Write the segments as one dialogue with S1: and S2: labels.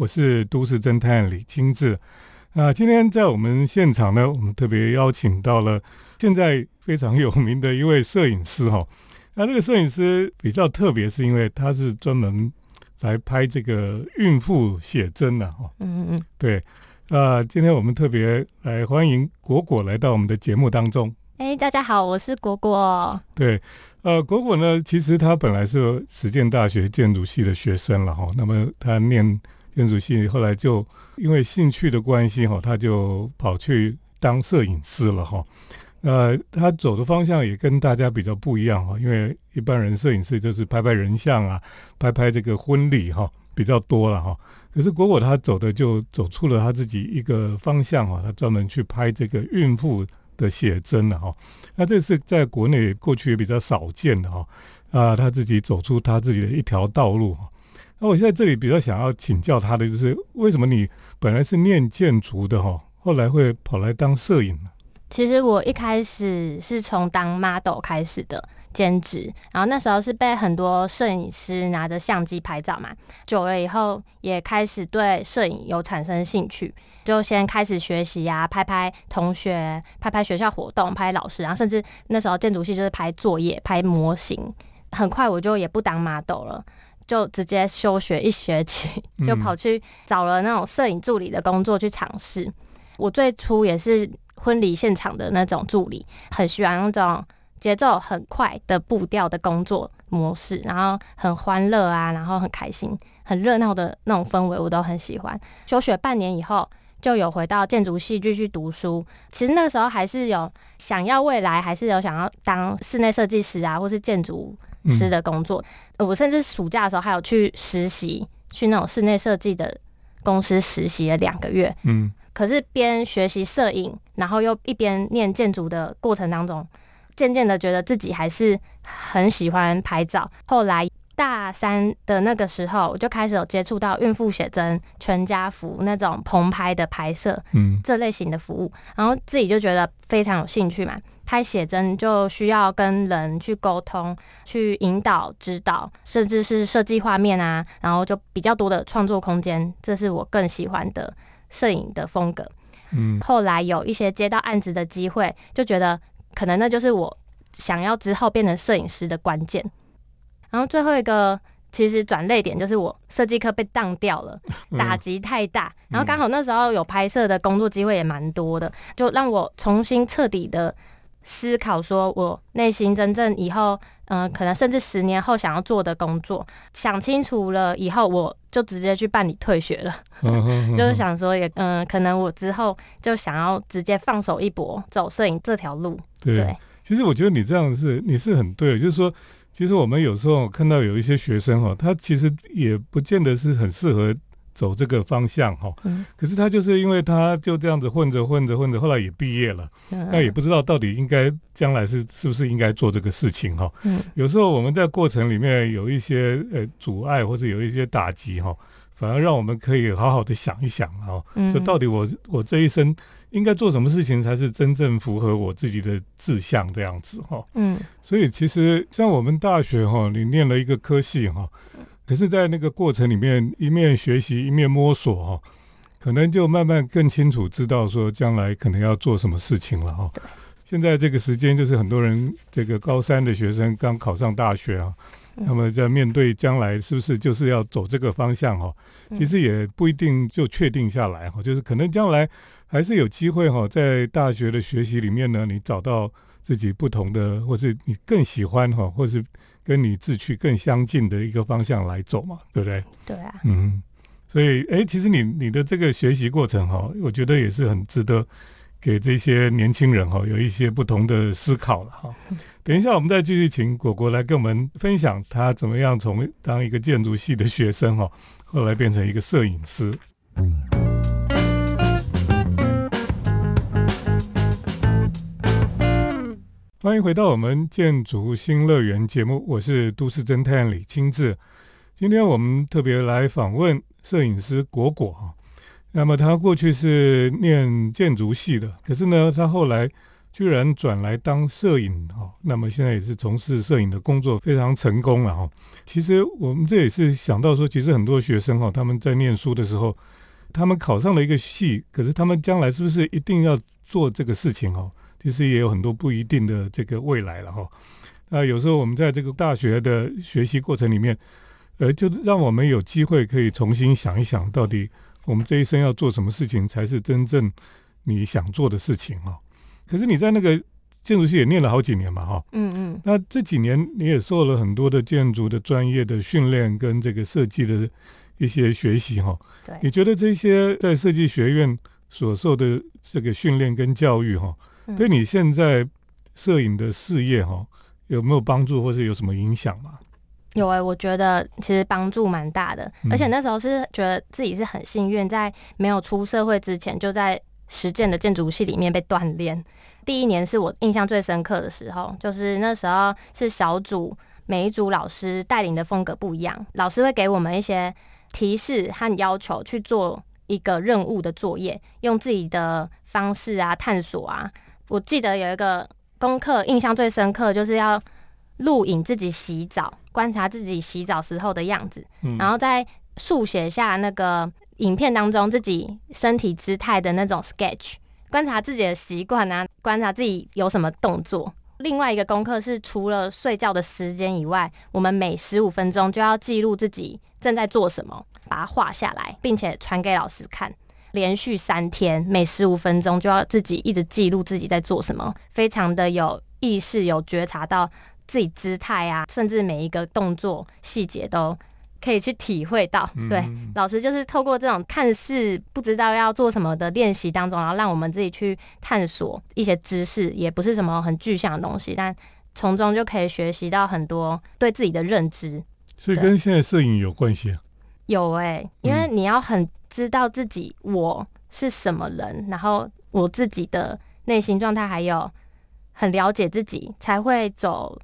S1: 我是都市侦探李清志。那今天在我们现场呢，我们特别邀请到了现在非常有名的一位摄影师哈。那这个摄影师比较特别，是因为他是专门来拍这个孕妇写真的哈。嗯嗯，对。那今天我们特别来欢迎果果来到我们的节目当中。
S2: 哎，大家好，我是果果。
S1: 对，呃，果果呢，其实他本来是实践大学建筑系的学生了哈。那么他念建筑系，后来就因为兴趣的关系哈，他就跑去当摄影师了哈。呃，他走的方向也跟大家比较不一样哈，因为一般人摄影师就是拍拍人像啊，拍拍这个婚礼哈，比较多了哈。可是果果他走的就走出了他自己一个方向哈，他专门去拍这个孕妇。的写真了哈，那这是在国内过去也比较少见的哈啊，他自己走出他自己的一条道路哈。那我现在这里比较想要请教他的就是，为什么你本来是念建筑的哈，后来会跑来当摄影呢？
S2: 其实我一开始是从当 model 开始的。兼职，然后那时候是被很多摄影师拿着相机拍照嘛，久了以后也开始对摄影有产生兴趣，就先开始学习呀，拍拍同学，拍拍学校活动，拍老师，然后甚至那时候建筑系就是拍作业、拍模型。很快我就也不当 model 了，就直接休学一学期，就跑去找了那种摄影助理的工作去尝试。我最初也是婚礼现场的那种助理，很喜欢那种。节奏很快的步调的工作模式，然后很欢乐啊，然后很开心、很热闹的那种氛围，我都很喜欢。休学半年以后，就有回到建筑系继续读书。其实那个时候还是有想要未来，还是有想要当室内设计师啊，或是建筑师的工作。我甚至暑假的时候还有去实习，去那种室内设计的公司实习了两个月。嗯，可是边学习摄影，然后又一边念建筑的过程当中。渐渐的觉得自己还是很喜欢拍照。后来大三的那个时候，我就开始有接触到孕妇写真、全家福那种棚拍的拍摄，嗯，这类型的服务，然后自己就觉得非常有兴趣嘛。拍写真就需要跟人去沟通、去引导、指导，甚至是设计画面啊，然后就比较多的创作空间，这是我更喜欢的摄影的风格。嗯，后来有一些接到案子的机会，就觉得。可能那就是我想要之后变成摄影师的关键。然后最后一个其实转泪点就是我设计课被当掉了，打击太大。然后刚好那时候有拍摄的工作机会也蛮多的，就让我重新彻底的思考，说我内心真正以后，嗯，可能甚至十年后想要做的工作。想清楚了以后，我就直接去办理退学了。就是想说，也嗯，可能我之后就想要直接放手一搏，走摄影这条路。
S1: 对，其实我觉得你这样是你是很对，就是说，其实我们有时候看到有一些学生哈，他其实也不见得是很适合走这个方向哈。嗯。可是他就是因为他就这样子混着混着混着，后来也毕业了，那也不知道到底应该将来是是不是应该做这个事情哈。嗯。有时候我们在过程里面有一些呃阻碍或者有一些打击哈，反而让我们可以好好的想一想啊，说到底我我这一生。应该做什么事情才是真正符合我自己的志向这样子哈？嗯，所以其实像我们大学哈，你念了一个科系哈，可是，在那个过程里面，一面学习一面摸索哈，可能就慢慢更清楚知道说将来可能要做什么事情了哈。现在这个时间就是很多人这个高三的学生刚考上大学啊，那么在面对将来是不是就是要走这个方向哈？其实也不一定就确定下来哈，就是可能将来。还是有机会哈，在大学的学习里面呢，你找到自己不同的，或是你更喜欢哈，或是跟你志趣更相近的一个方向来走嘛，对不对？
S2: 对啊。
S1: 嗯，所以哎，其实你你的这个学习过程哈，我觉得也是很值得给这些年轻人哈有一些不同的思考了哈。等一下，我们再继续请果果来跟我们分享他怎么样从当一个建筑系的学生哈，后来变成一个摄影师。欢迎回到我们建筑新乐园节目，我是都市侦探李清志。今天我们特别来访问摄影师果果哈。那么他过去是念建筑系的，可是呢，他后来居然转来当摄影哈，那么现在也是从事摄影的工作，非常成功了哈。其实我们这也是想到说，其实很多学生哈，他们在念书的时候，他们考上了一个系，可是他们将来是不是一定要做这个事情哈？其实也有很多不一定的这个未来了哈。那有时候我们在这个大学的学习过程里面，呃，就让我们有机会可以重新想一想，到底我们这一生要做什么事情才是真正你想做的事情哈。可是你在那个建筑系也念了好几年嘛，哈，
S2: 嗯嗯，
S1: 那这几年你也受了很多的建筑的专业的训练跟这个设计的一些学习，哈，
S2: 对，
S1: 你觉得这些在设计学院所受的这个训练跟教育，哈，对你现在摄影的事业，哈，有没有帮助或是有什么影响吗？
S2: 有哎，我觉得其实帮助蛮大的，而且那时候是觉得自己是很幸运，在没有出社会之前就在实践的建筑系里面被锻炼。第一年是我印象最深刻的时候，就是那时候是小组，每一组老师带领的风格不一样，老师会给我们一些提示和要求去做一个任务的作业，用自己的方式啊探索啊。我记得有一个功课印象最深刻，就是要录影自己洗澡，观察自己洗澡时候的样子，然后再速写下那个影片当中自己身体姿态的那种 sketch。观察自己的习惯啊，观察自己有什么动作。另外一个功课是，除了睡觉的时间以外，我们每十五分钟就要记录自己正在做什么，把它画下来，并且传给老师看。连续三天，每十五分钟就要自己一直记录自己在做什么，非常的有意识，有觉察到自己姿态啊，甚至每一个动作细节都。可以去体会到，对老师就是透过这种看似不知道要做什么的练习当中，然后让我们自己去探索一些知识，也不是什么很具象的东西，但从中就可以学习到很多对自己的认知。
S1: 所以跟现在摄影有关系啊？
S2: 有哎，因为你要很知道自己我是什么人，然后我自己的内心状态，还有很了解自己，才会走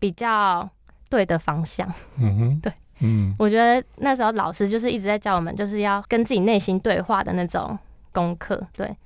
S2: 比较对的方向。
S1: 嗯哼，
S2: 对。嗯，我觉得那时候老师就是一直在教我们，就是要跟自己内心对话的那种功课。对，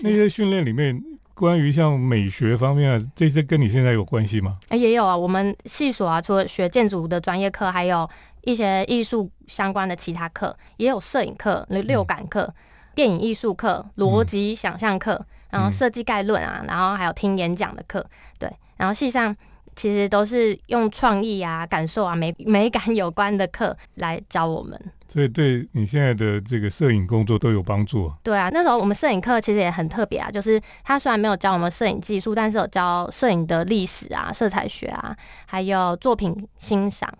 S1: 那些训练里面关于像美学方面啊，这些跟你现在有关系吗？
S2: 哎，也有啊。我们系所啊，除了学建筑的专业课，还有一些艺术相关的其他课，也有摄影课、六感课、电影艺术课、逻辑想象课，然后设计概论啊，然后还有听演讲的课。对，然后系上。其实都是用创意啊、感受啊、美美感有关的课来教我们，
S1: 所以对你现在的这个摄影工作都有帮助。
S2: 对啊，那时候我们摄影课其实也很特别啊，就是他虽然没有教我们摄影技术，但是有教摄影的历史啊、色彩学啊，还有作品欣赏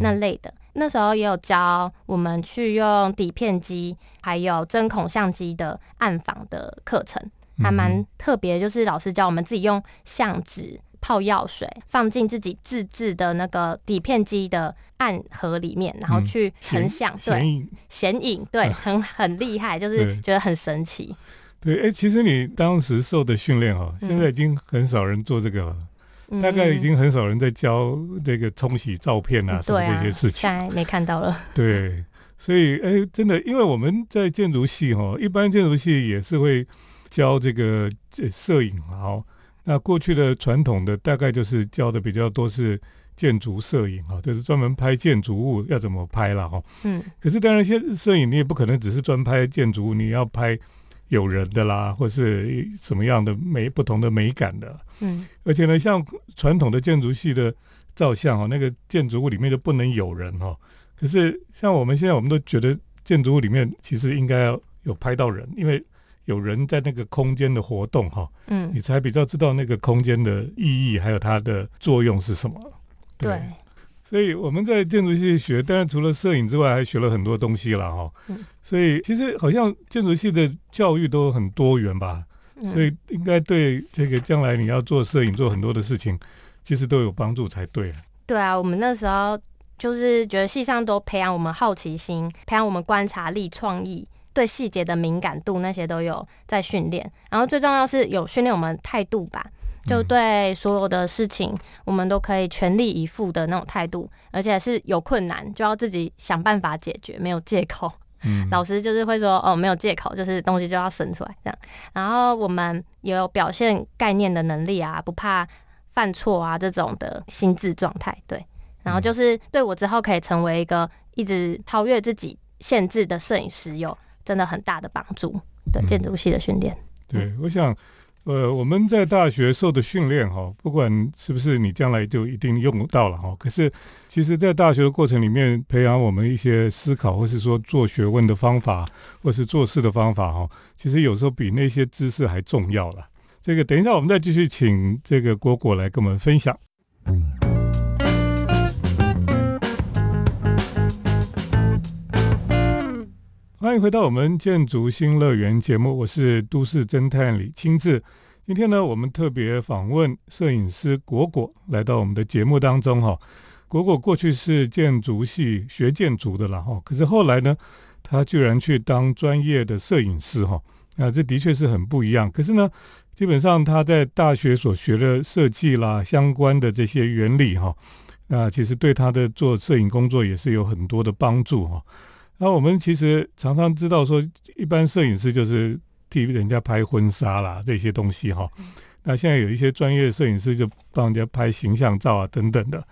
S2: 那类的。那时候也有教我们去用底片机，还有针孔相机的暗访的课程，还蛮特别。就是老师教我们自己用相纸。泡药水，放进自己自制的那个底片机的暗盒里面，然后去成像，对，显影，对，很很厉害，就是觉得很神奇。
S1: 对，哎，其实你当时受的训练哈，现在已经很少人做这个了，大概已经很少人在教这个冲洗照片啊什么这些事情，
S2: 现在没看到了。
S1: 对，所以哎，真的，因为我们在建筑系哈，一般建筑系也是会教这个摄影哈。那过去的传统的大概就是教的比较多是建筑摄影哈，就是专门拍建筑物要怎么拍了哈。嗯。可是当然，现摄影你也不可能只是专拍建筑物，你要拍有人的啦，或是什么样的美不同的美感的。嗯。而且呢，像传统的建筑系的照相哈，那个建筑物里面就不能有人哈。可是像我们现在，我们都觉得建筑物里面其实应该要有拍到人，因为。有人在那个空间的活动，哈，嗯，你才比较知道那个空间的意义，还有它的作用是什么。
S2: 对，
S1: 所以我们在建筑系学，当然除了摄影之外，还学了很多东西了，哈。嗯，所以其实好像建筑系的教育都很多元吧，所以应该对这个将来你要做摄影做很多的事情，其实都有帮助才对。
S2: 对啊，我们那时候就是觉得系上都培养我们好奇心，培养我们观察力、创意。对细节的敏感度那些都有在训练，然后最重要是有训练我们态度吧，就对所有的事情我们都可以全力以赴的那种态度，而且是有困难就要自己想办法解决，没有借口。嗯老师就是会说哦，没有借口，就是东西就要生出来这样。然后我们也有表现概念的能力啊，不怕犯错啊这种的心智状态。对，然后就是对我之后可以成为一个一直超越自己限制的摄影师有真的很大的帮助。对，建筑系的训练。
S1: 对，我想。呃，我们在大学受的训练哈，不管是不是你将来就一定用到了哈，可是其实，在大学的过程里面，培养我们一些思考，或是说做学问的方法，或是做事的方法哈，其实有时候比那些知识还重要了。这个等一下，我们再继续请这个果果来跟我们分享。欢迎回到我们建筑新乐园节目，我是都市侦探李清志。今天呢，我们特别访问摄影师果果来到我们的节目当中哈。果果过去是建筑系学建筑的了哈，可是后来呢，他居然去当专业的摄影师哈。那，这的确是很不一样。可是呢，基本上他在大学所学的设计啦相关的这些原理哈，那其实对他的做摄影工作也是有很多的帮助哈。那我们其实常常知道说，一般摄影师就是替人家拍婚纱啦这些东西哈。那现在有一些专业摄影师就帮人家拍形象照啊等等的。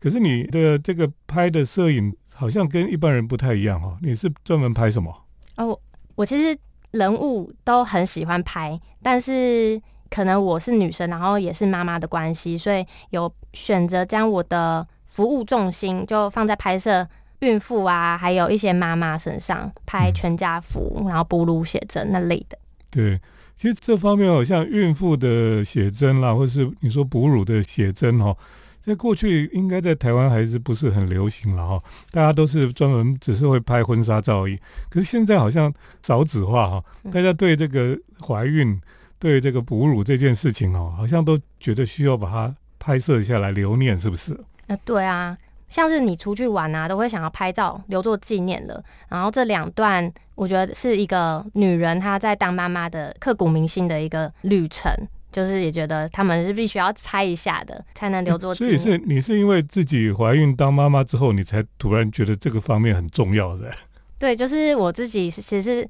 S1: 可是你的这个拍的摄影好像跟一般人不太一样哈。你是专门拍什么？
S2: 哦，我其实人物都很喜欢拍，但是可能我是女生，然后也是妈妈的关系，所以有选择将我的服务重心就放在拍摄。孕妇啊，还有一些妈妈身上拍全家福，然后哺乳写真那类的。
S1: 对，其实这方面好，像孕妇的写真啦，或是你说哺乳的写真哦，在过去应该在台湾还是不是很流行了哈。大家都是专门只是会拍婚纱照而已。可是现在好像少子化哈，大家对这个怀孕、对这个哺乳这件事情哦，好像都觉得需要把它拍摄下来留念，是不是？
S2: 啊，对啊。像是你出去玩啊，都会想要拍照留作纪念的。然后这两段，我觉得是一个女人她在当妈妈的刻骨铭心的一个旅程，就是也觉得他们是必须要拍一下的，才能留作纪念。
S1: 所以是你是因为自己怀孕当妈妈之后，你才突然觉得这个方面很重要的。
S2: 对，就是我自己其实。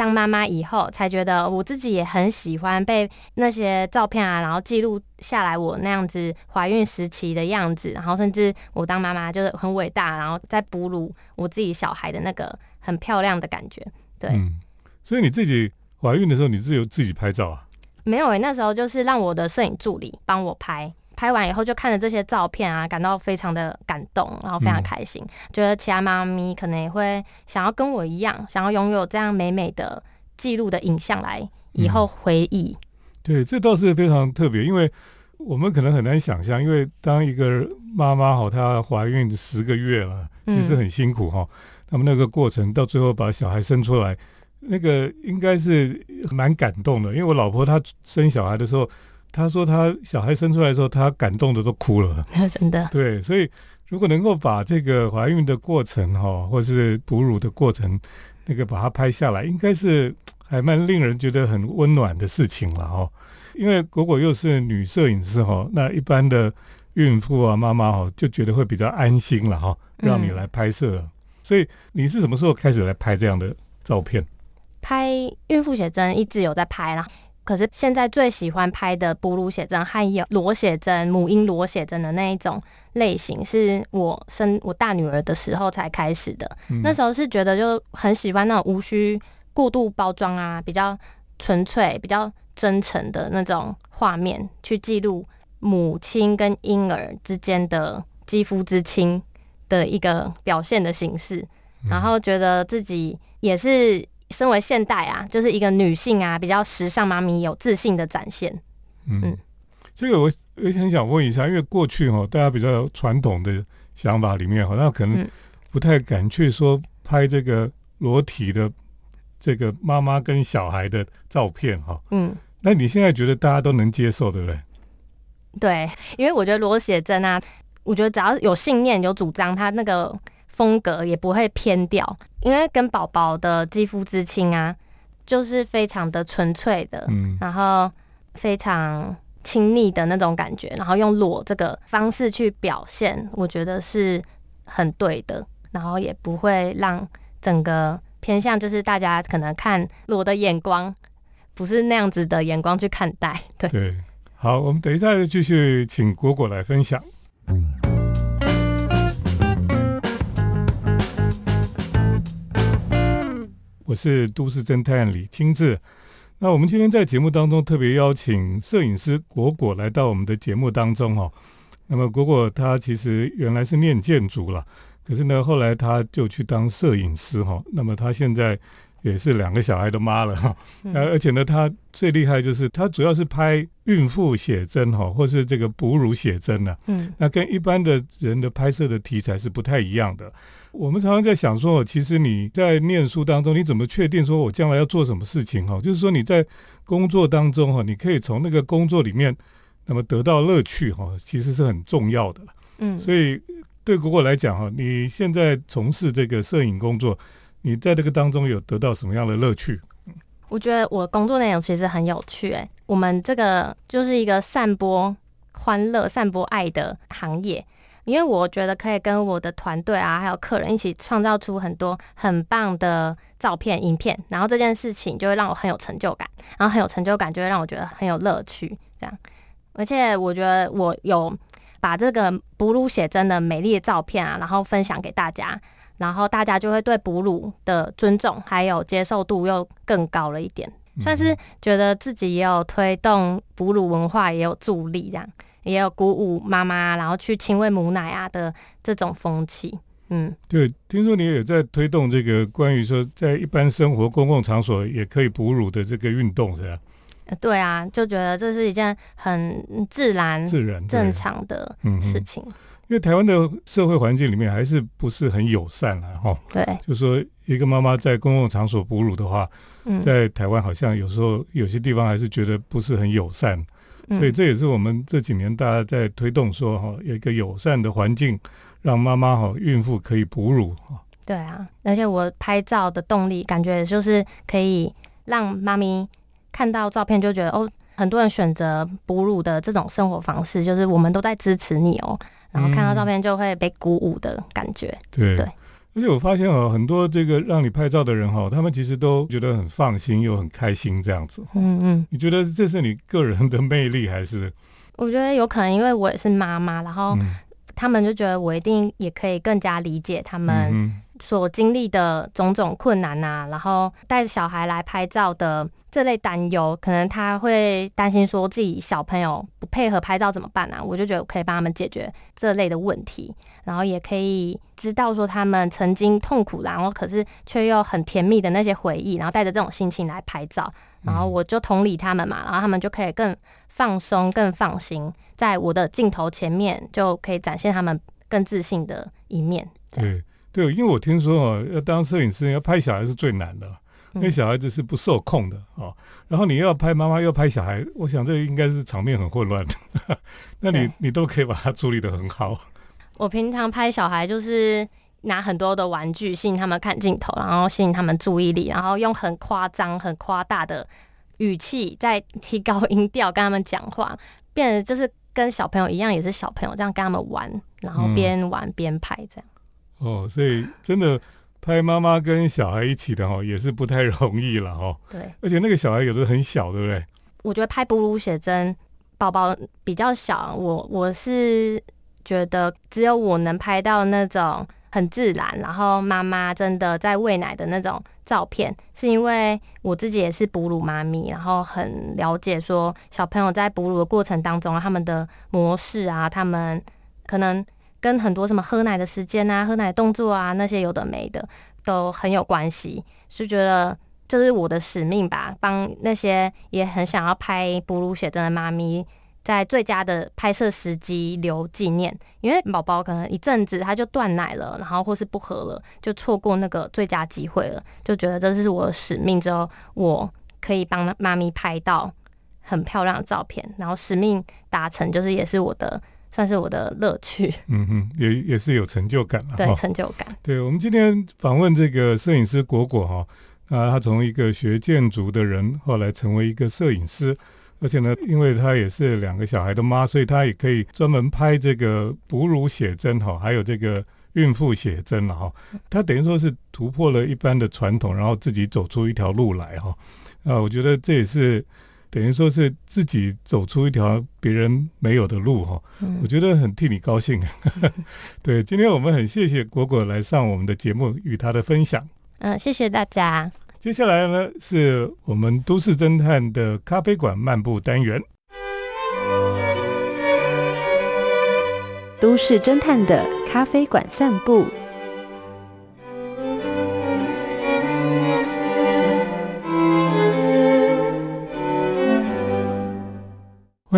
S2: 当妈妈以后，才觉得我自己也很喜欢被那些照片啊，然后记录下来我那样子怀孕时期的样子，然后甚至我当妈妈就是很伟大，然后在哺乳我自己小孩的那个很漂亮的感觉。对，
S1: 所以你自己怀孕的时候，你是有自己拍照啊？
S2: 没有诶，那时候就是让我的摄影助理帮我拍。拍完以后就看着这些照片啊，感到非常的感动，然后非常开心，觉得其他妈咪可能也会想要跟我一样，想要拥有这样美美的记录的影像来以后回忆。
S1: 对，这倒是非常特别，因为我们可能很难想象，因为当一个妈妈好，她怀孕十个月了，其实很辛苦哈。那么那个过程到最后把小孩生出来，那个应该是蛮感动的，因为我老婆她生小孩的时候。他说他小孩生出来的时候，他感动的都哭了。
S2: 真的。
S1: 对，所以如果能够把这个怀孕的过程哈，或是哺乳的过程，那个把它拍下来，应该是还蛮令人觉得很温暖的事情了哈。因为果果又是女摄影师哈，那一般的孕妇啊、妈妈哈，就觉得会比较安心了哈，让你来拍摄。所以你是什么时候开始来拍这样的照片？
S2: 拍孕妇写真一直有在拍啦。可是现在最喜欢拍的哺乳写真，还有裸写真、母婴裸写真的那一种类型，是我生我大女儿的时候才开始的。那时候是觉得就很喜欢那种无需过度包装啊，比较纯粹、比较真诚的那种画面，去记录母亲跟婴儿之间的肌肤之亲的一个表现的形式，然后觉得自己也是。身为现代啊，就是一个女性啊，比较时尚妈咪有自信的展现。
S1: 嗯，这个我也很想问一下，因为过去哈，大家比较传统的想法里面，好像可能不太敢去说拍这个裸体的这个妈妈跟小孩的照片哈。嗯，那你现在觉得大家都能接受，对不对？
S2: 对，因为我觉得裸写真啊，我觉得只要有信念、有主张，他那个。风格也不会偏掉，因为跟宝宝的肌肤之亲啊，就是非常的纯粹的，嗯，然后非常亲密的那种感觉，然后用裸这个方式去表现，我觉得是很对的，然后也不会让整个偏向就是大家可能看裸的眼光，不是那样子的眼光去看待。对
S1: 对，好，我们等一下就继续请果果来分享。我是都市侦探李清志。那我们今天在节目当中特别邀请摄影师果果来到我们的节目当中哦。那么果果他其实原来是念建筑了，可是呢后来他就去当摄影师哈。那么他现在也是两个小孩的妈了哈。而而且呢他最厉害就是他主要是拍孕妇写真哈，或是这个哺乳写真呢。嗯。那跟一般的人的拍摄的题材是不太一样的。我们常常在想说，其实你在念书当中，你怎么确定说我将来要做什么事情？哈，就是说你在工作当中，哈，你可以从那个工作里面，那么得到乐趣，哈，其实是很重要的嗯，所以对果果来讲，哈，你现在从事这个摄影工作，你在这个当中有得到什么样的乐趣？
S2: 我觉得我工作内容其实很有趣，哎，我们这个就是一个散播欢乐、散播爱的行业。因为我觉得可以跟我的团队啊，还有客人一起创造出很多很棒的照片、影片，然后这件事情就会让我很有成就感，然后很有成就感就会让我觉得很有乐趣。这样，而且我觉得我有把这个哺乳写真的美丽的照片啊，然后分享给大家，然后大家就会对哺乳的尊重还有接受度又更高了一点，算是觉得自己也有推动哺乳文化，也有助力这样。也有鼓舞妈妈，然后去亲喂母奶啊的这种风气。嗯，
S1: 对，听说你也在推动这个关于说在一般生活公共场所也可以哺乳的这个运动，是吧？
S2: 对啊，就觉得这是一件很自然、
S1: 自然、
S2: 正常的事情。
S1: 因为台湾的社会环境里面还是不是很友善啊，哈。
S2: 对，
S1: 就说一个妈妈在公共场所哺乳的话，在台湾好像有时候有些地方还是觉得不是很友善。所以这也是我们这几年大家在推动说哈，有一个友善的环境，让妈妈哈、孕妇可以哺乳哈。
S2: 对啊，而且我拍照的动力，感觉就是可以让妈咪看到照片就觉得哦，很多人选择哺乳的这种生活方式，就是我们都在支持你哦。然后看到照片就会被鼓舞的感觉。
S1: 对对。而且我发现哦，很多这个让你拍照的人哈，他们其实都觉得很放心又很开心这样子。嗯嗯，你觉得这是你个人的魅力还是？
S2: 我觉得有可能，因为我也是妈妈，然后他们就觉得我一定也可以更加理解他们所经历的种种困难啊，然后带着小孩来拍照的这类担忧，可能他会担心说自己小朋友不配合拍照怎么办啊？我就觉得我可以帮他们解决这类的问题。然后也可以知道说他们曾经痛苦，然后可是却又很甜蜜的那些回忆，然后带着这种心情来拍照，然后我就同理他们嘛，然后他们就可以更放松、更放心，在我的镜头前面就可以展现他们更自信的一面。
S1: 对对，因为我听说哦，要当摄影师要拍小孩是最难的，因为小孩子是不受控的哦。然后你要拍妈妈，要拍小孩，我想这应该是场面很混乱的。那你你都可以把它处理的很好。
S2: 我平常拍小孩就是拿很多的玩具吸引他们看镜头，然后吸引他们注意力，然后用很夸张、很夸大的语气在提高音调跟他们讲话，变得就是跟小朋友一样，也是小朋友这样跟他们玩，然后边玩边拍这样。
S1: 哦，所以真的拍妈妈跟小孩一起的哈，也是不太容易了哈。
S2: 对，
S1: 而且那个小孩有的很小，对不对？
S2: 我觉得拍哺乳写真宝宝比较小，我我是。觉得只有我能拍到那种很自然，然后妈妈真的在喂奶的那种照片，是因为我自己也是哺乳妈咪，然后很了解说小朋友在哺乳的过程当中，他们的模式啊，他们可能跟很多什么喝奶的时间啊、喝奶动作啊那些有的没的都很有关系，是觉得这是我的使命吧，帮那些也很想要拍哺乳写真的妈咪。在最佳的拍摄时机留纪念，因为宝宝可能一阵子他就断奶了，然后或是不喝了，就错过那个最佳机会了，就觉得这是我的使命。之后我可以帮妈咪拍到很漂亮的照片，然后使命达成，就是也是我的 算是我的乐趣。
S1: 嗯哼，也也是有成就感了。
S2: 对，成就感。
S1: 对我们今天访问这个摄影师果果哈，啊，他从一个学建筑的人，后来成为一个摄影师。而且呢，因为她也是两个小孩的妈，所以她也可以专门拍这个哺乳写真哈，还有这个孕妇写真了哈。他等于说是突破了一般的传统，然后自己走出一条路来哈。啊，我觉得这也是等于说是自己走出一条别人没有的路哈。我觉得很替你高兴。对，今天我们很谢谢果果来上我们的节目与他的分享。
S2: 嗯，谢谢大家。
S1: 接下来呢，是我们都市侦探的咖啡馆漫步单元。
S3: 都市侦探的咖啡馆散步。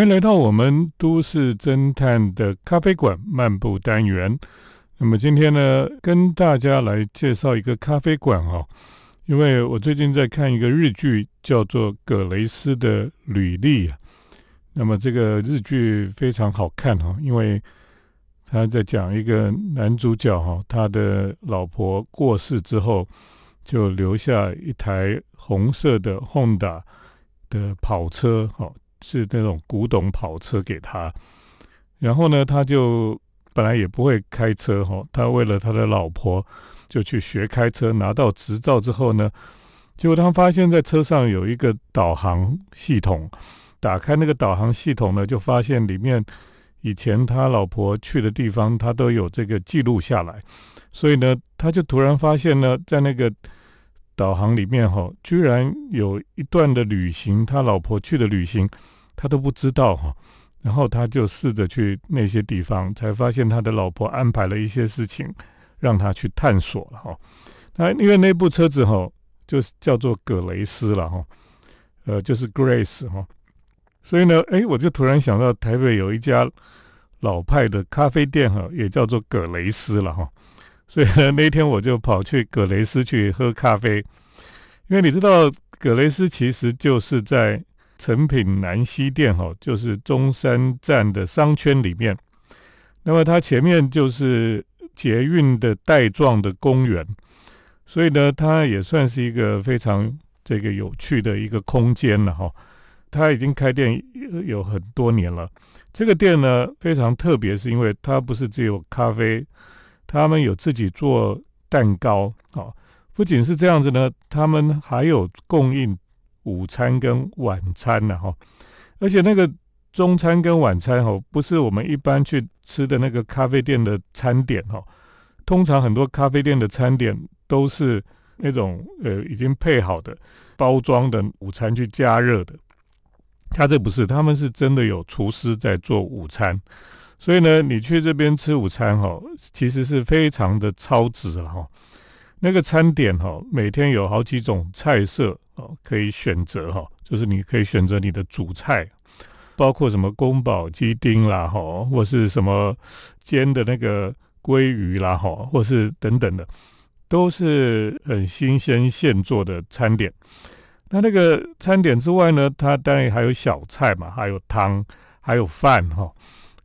S1: 欢迎来到我们都市侦探的咖啡馆漫步单元。那么今天呢，跟大家来介绍一个咖啡馆哈。因为我最近在看一个日剧，叫做《葛雷斯的履历》。那么这个日剧非常好看哈，因为他在讲一个男主角哈，他的老婆过世之后，就留下一台红色的 Honda 的跑车哈，是那种古董跑车给他。然后呢，他就本来也不会开车哈，他为了他的老婆。就去学开车，拿到执照之后呢，结果他发现，在车上有一个导航系统。打开那个导航系统呢，就发现里面以前他老婆去的地方，他都有这个记录下来。所以呢，他就突然发现呢，在那个导航里面哈，居然有一段的旅行，他老婆去的旅行，他都不知道哈。然后他就试着去那些地方，才发现他的老婆安排了一些事情。让他去探索了哈，那因为那部车子哈，就是叫做葛雷斯了哈，呃，就是 Grace 哈，所以呢，哎，我就突然想到台北有一家老派的咖啡店哈，也叫做葛雷斯了哈，所以呢，那天我就跑去葛雷斯去喝咖啡，因为你知道葛雷斯其实就是在成品南西店哈，就是中山站的商圈里面，那么它前面就是。捷运的带状的公园，所以呢，它也算是一个非常这个有趣的一个空间了哈。它已经开店有很多年了。这个店呢非常特别，是因为它不是只有咖啡，他们有自己做蛋糕啊。不仅是这样子呢，他们还有供应午餐跟晚餐呢哈。而且那个中餐跟晚餐哈，不是我们一般去。吃的那个咖啡店的餐点哦，通常很多咖啡店的餐点都是那种呃已经配好的包装的午餐去加热的，他这不是，他们是真的有厨师在做午餐，所以呢，你去这边吃午餐哈，其实是非常的超值了哈。那个餐点哈，每天有好几种菜色可以选择哈，就是你可以选择你的主菜。包括什么宫保鸡丁啦，哈，或是什么煎的那个鲑鱼啦，哈，或是等等的，都是很新鲜现做的餐点。那那个餐点之外呢，它当然还有小菜嘛，还有汤，还有饭，哈。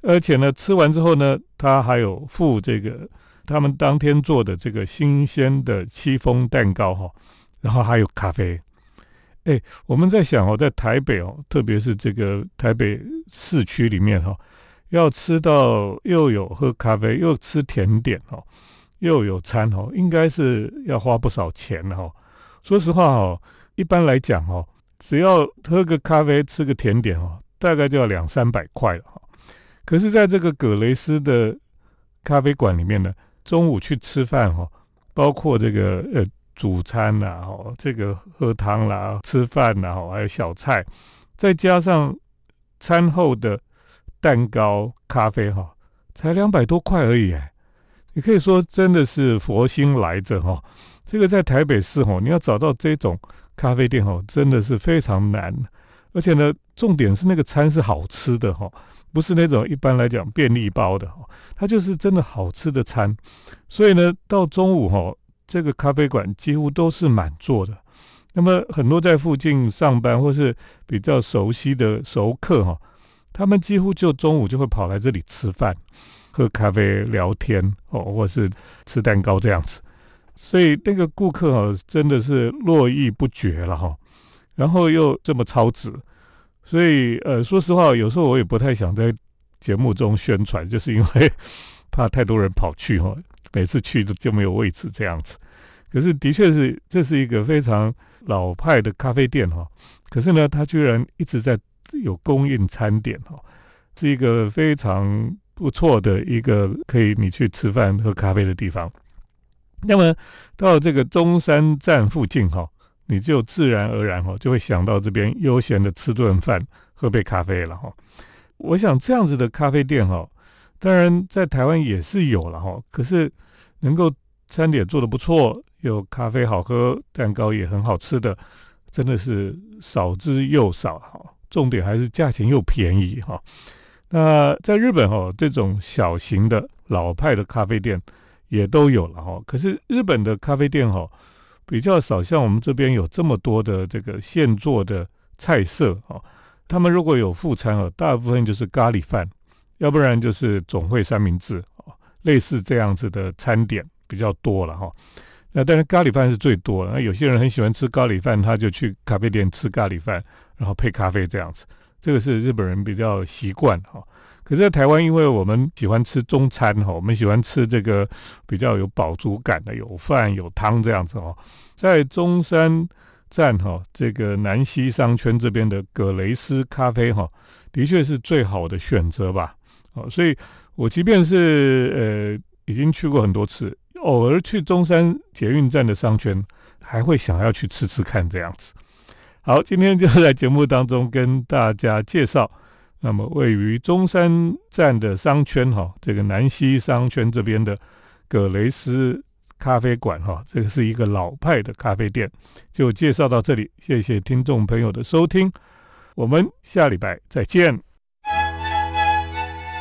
S1: 而且呢，吃完之后呢，它还有附这个他们当天做的这个新鲜的戚风蛋糕，哈，然后还有咖啡。哎，我们在想哦，在台北哦，特别是这个台北市区里面哈，要吃到又有喝咖啡，又吃甜点哦，又有餐哦，应该是要花不少钱的哈。说实话哦，一般来讲哦，只要喝个咖啡，吃个甜点哦，大概就要两三百块了哈。可是，在这个葛雷斯的咖啡馆里面呢，中午去吃饭哈，包括这个呃。主餐啦，哦，这个喝汤啦，吃饭啦，哦，还有小菜，再加上餐后的蛋糕、咖啡，哈，才两百多块而已，哎，你可以说真的是佛心来着，哈。这个在台北市，哈，你要找到这种咖啡店，哈，真的是非常难。而且呢，重点是那个餐是好吃的，哈，不是那种一般来讲便利包的，哈，它就是真的好吃的餐。所以呢，到中午，哈。这个咖啡馆几乎都是满座的，那么很多在附近上班或是比较熟悉的熟客哈，他们几乎就中午就会跑来这里吃饭、喝咖啡、聊天哦，或是吃蛋糕这样子，所以那个顾客哦真的是络绎不绝了哈，然后又这么超值，所以呃说实话，有时候我也不太想在节目中宣传，就是因为 怕太多人跑去哈。每次去都就没有位置这样子。可是的确是这是一个非常老派的咖啡店哈，可是呢，它居然一直在有供应餐点哈，是一个非常不错的一个可以你去吃饭喝咖啡的地方。那么到这个中山站附近哈，你就自然而然哈就会想到这边悠闲的吃顿饭、喝杯咖啡了哈。我想这样子的咖啡店哈，当然在台湾也是有了哈，可是能够餐点做的不错，有咖啡好喝，蛋糕也很好吃的，真的是少之又少哈。重点还是价钱又便宜哈。那在日本哈，这种小型的老派的咖啡店。也都有了哈，可是日本的咖啡店哈比较少，像我们这边有这么多的这个现做的菜色哈。他们如果有副餐啊，大部分就是咖喱饭，要不然就是总会三明治啊，类似这样子的餐点比较多了哈。那但是咖喱饭是最多的，那有些人很喜欢吃咖喱饭，他就去咖啡店吃咖喱饭，然后配咖啡这样子，这个是日本人比较习惯哈。可是，在台湾，因为我们喜欢吃中餐哈，我们喜欢吃这个比较有饱足感的，有饭有汤这样子哦。在中山站哈，这个南西商圈这边的葛雷斯咖啡哈，的确是最好的选择吧。哦，所以我即便是呃已经去过很多次，偶尔去中山捷运站的商圈，还会想要去吃吃看这样子。好，今天就 在节目当中跟大家介绍。那么，位于中山站的商圈哈，这个南西商圈这边的葛雷斯咖啡馆哈，这个是一个老派的咖啡店，就介绍到这里。谢谢听众朋友的收听，我们下礼拜再见。